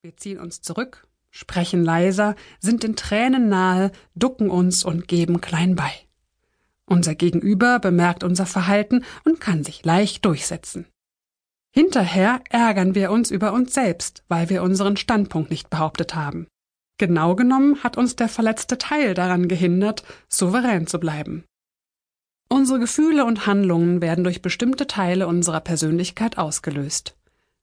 Wir ziehen uns zurück, sprechen leiser, sind den Tränen nahe, ducken uns und geben klein bei. Unser Gegenüber bemerkt unser Verhalten und kann sich leicht durchsetzen. Hinterher ärgern wir uns über uns selbst, weil wir unseren Standpunkt nicht behauptet haben. Genau genommen hat uns der verletzte Teil daran gehindert, souverän zu bleiben. Unsere Gefühle und Handlungen werden durch bestimmte Teile unserer Persönlichkeit ausgelöst.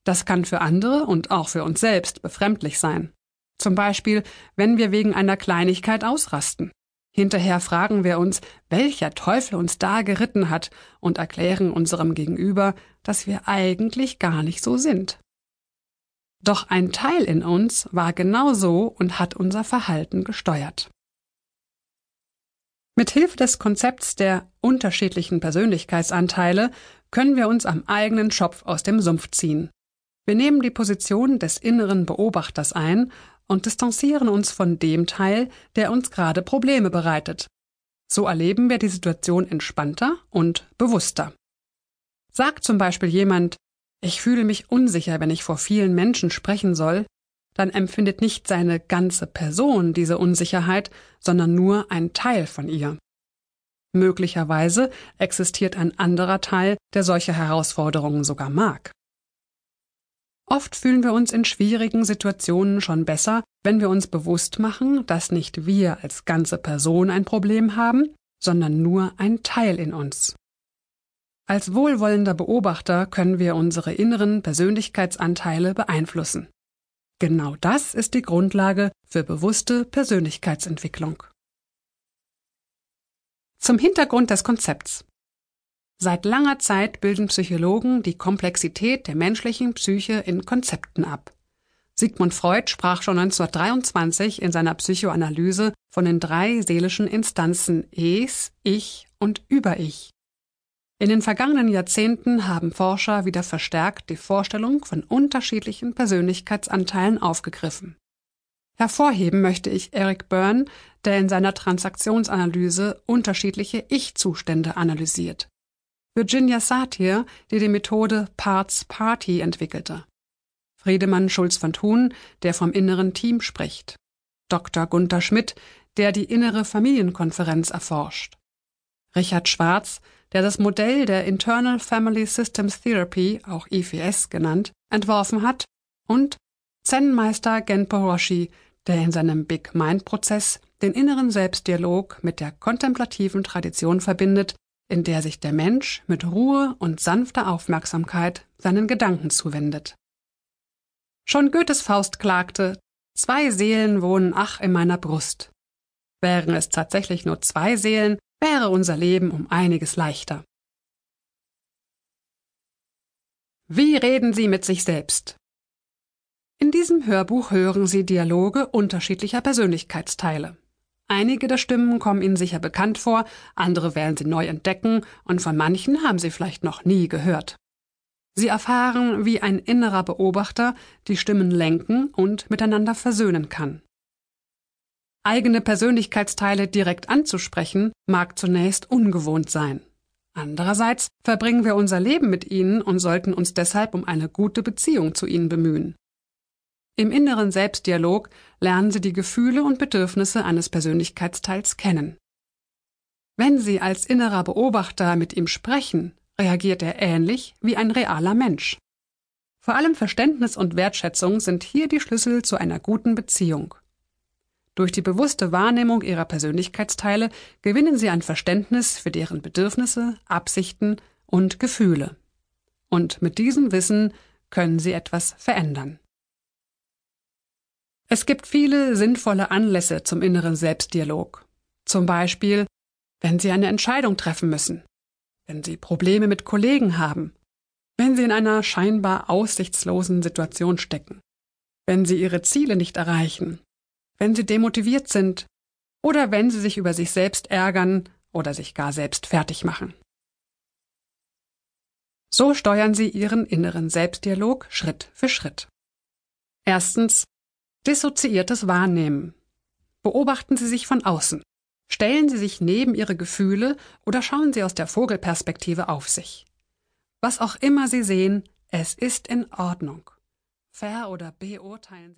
Das kann für andere und auch für uns selbst befremdlich sein. Zum Beispiel, wenn wir wegen einer Kleinigkeit ausrasten. Hinterher fragen wir uns, welcher Teufel uns da geritten hat und erklären unserem Gegenüber, dass wir eigentlich gar nicht so sind. Doch ein Teil in uns war genau so und hat unser Verhalten gesteuert. Mit Hilfe des Konzepts der unterschiedlichen Persönlichkeitsanteile können wir uns am eigenen Schopf aus dem Sumpf ziehen. Wir nehmen die Position des inneren Beobachters ein und distanzieren uns von dem Teil, der uns gerade Probleme bereitet. So erleben wir die Situation entspannter und bewusster. Sagt zum Beispiel jemand, ich fühle mich unsicher, wenn ich vor vielen Menschen sprechen soll, dann empfindet nicht seine ganze Person diese Unsicherheit, sondern nur ein Teil von ihr. Möglicherweise existiert ein anderer Teil, der solche Herausforderungen sogar mag. Oft fühlen wir uns in schwierigen Situationen schon besser, wenn wir uns bewusst machen, dass nicht wir als ganze Person ein Problem haben, sondern nur ein Teil in uns. Als wohlwollender Beobachter können wir unsere inneren Persönlichkeitsanteile beeinflussen. Genau das ist die Grundlage für bewusste Persönlichkeitsentwicklung. Zum Hintergrund des Konzepts. Seit langer Zeit bilden Psychologen die Komplexität der menschlichen Psyche in Konzepten ab. Sigmund Freud sprach schon 1923 in seiner Psychoanalyse von den drei seelischen Instanzen Es, Ich und Über-Ich. In den vergangenen Jahrzehnten haben Forscher wieder verstärkt die Vorstellung von unterschiedlichen Persönlichkeitsanteilen aufgegriffen. Hervorheben möchte ich Eric Byrne, der in seiner Transaktionsanalyse unterschiedliche Ich-Zustände analysiert. Virginia Satir, die die Methode Parts Party entwickelte. Friedemann Schulz von Thun, der vom inneren Team spricht. Dr. Gunther Schmidt, der die innere Familienkonferenz erforscht. Richard Schwarz, der das Modell der Internal Family Systems Therapy, auch IFS genannt, entworfen hat, und Zen-Meister Genpo Roshi, der in seinem Big Mind-Prozess den inneren Selbstdialog mit der kontemplativen Tradition verbindet, in der sich der Mensch mit Ruhe und sanfter Aufmerksamkeit seinen Gedanken zuwendet. Schon Goethes Faust klagte, zwei Seelen wohnen ach in meiner Brust. Wären es tatsächlich nur zwei Seelen, wäre unser Leben um einiges leichter. Wie reden Sie mit sich selbst? In diesem Hörbuch hören Sie Dialoge unterschiedlicher Persönlichkeitsteile. Einige der Stimmen kommen Ihnen sicher bekannt vor, andere werden Sie neu entdecken und von manchen haben Sie vielleicht noch nie gehört. Sie erfahren, wie ein innerer Beobachter die Stimmen lenken und miteinander versöhnen kann. Eigene Persönlichkeitsteile direkt anzusprechen, mag zunächst ungewohnt sein. Andererseits verbringen wir unser Leben mit ihnen und sollten uns deshalb um eine gute Beziehung zu ihnen bemühen. Im inneren Selbstdialog lernen Sie die Gefühle und Bedürfnisse eines Persönlichkeitsteils kennen. Wenn Sie als innerer Beobachter mit ihm sprechen, reagiert er ähnlich wie ein realer Mensch. Vor allem Verständnis und Wertschätzung sind hier die Schlüssel zu einer guten Beziehung. Durch die bewusste Wahrnehmung ihrer Persönlichkeitsteile gewinnen sie ein Verständnis für deren Bedürfnisse, Absichten und Gefühle. Und mit diesem Wissen können sie etwas verändern. Es gibt viele sinnvolle Anlässe zum inneren Selbstdialog. Zum Beispiel, wenn Sie eine Entscheidung treffen müssen, wenn Sie Probleme mit Kollegen haben, wenn Sie in einer scheinbar aussichtslosen Situation stecken, wenn Sie Ihre Ziele nicht erreichen wenn sie demotiviert sind oder wenn sie sich über sich selbst ärgern oder sich gar selbst fertig machen. So steuern sie ihren inneren Selbstdialog Schritt für Schritt. Erstens dissoziiertes Wahrnehmen. Beobachten Sie sich von außen. Stellen Sie sich neben Ihre Gefühle oder schauen Sie aus der Vogelperspektive auf sich. Was auch immer Sie sehen, es ist in Ordnung. Ver- oder beurteilen Sie